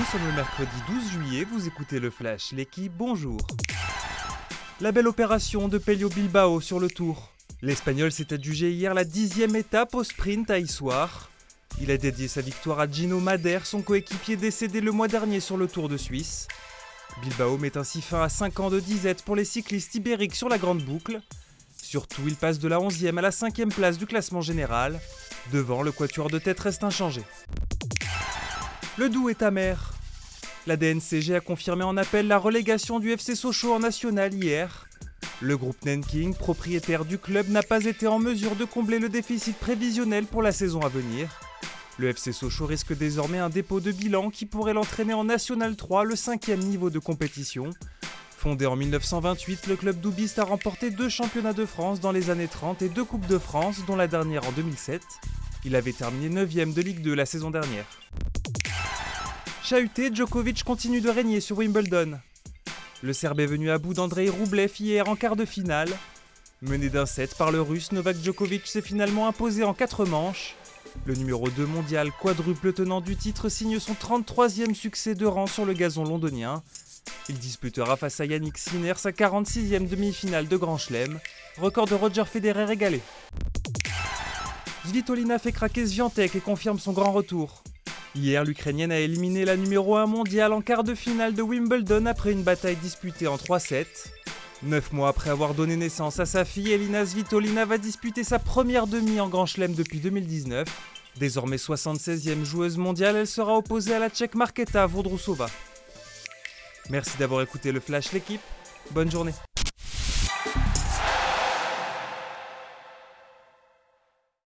Nous sommes le mercredi 12 juillet, vous écoutez le Flash, l'équipe, bonjour. La belle opération de Pelio Bilbao sur le tour. L'Espagnol s'est adjugé hier la dixième étape au sprint à Issoire. Il a dédié sa victoire à Gino Madère, son coéquipier décédé le mois dernier sur le Tour de Suisse. Bilbao met ainsi fin à 5 ans de disette pour les cyclistes ibériques sur la grande boucle. Surtout, il passe de la 11e à la 5e place du classement général. Devant, le quatuor de tête reste inchangé. Le Doubs est amer. La DNCG a confirmé en appel la relégation du FC Sochaux en national hier. Le groupe Nanking, propriétaire du club, n'a pas été en mesure de combler le déficit prévisionnel pour la saison à venir. Le FC Sochaux risque désormais un dépôt de bilan qui pourrait l'entraîner en National 3, le cinquième niveau de compétition. Fondé en 1928, le club doubiste a remporté deux championnats de France dans les années 30 et deux Coupes de France, dont la dernière en 2007. Il avait terminé 9ème de Ligue 2 la saison dernière. Chahuté, Djokovic continue de régner sur Wimbledon. Le Serbe est venu à bout d'Andrei Roublev hier en quart de finale. Mené d'un set par le russe, Novak Djokovic s'est finalement imposé en 4 manches. Le numéro 2 mondial, quadruple tenant du titre, signe son 33e succès de rang sur le gazon londonien. Il disputera face à Yannick Sinner sa 46e demi-finale de Grand Chelem, record de Roger Federer égalé. Svitolina fait craquer Sviantek et confirme son grand retour. Hier, l'Ukrainienne a éliminé la numéro 1 mondiale en quart de finale de Wimbledon après une bataille disputée en 3-7. Neuf mois après avoir donné naissance à sa fille, Elina Svitolina va disputer sa première demi en Grand Chelem depuis 2019. Désormais 76e joueuse mondiale, elle sera opposée à la tchèque Marketa Vondrousova. Merci d'avoir écouté le Flash l'équipe. Bonne journée.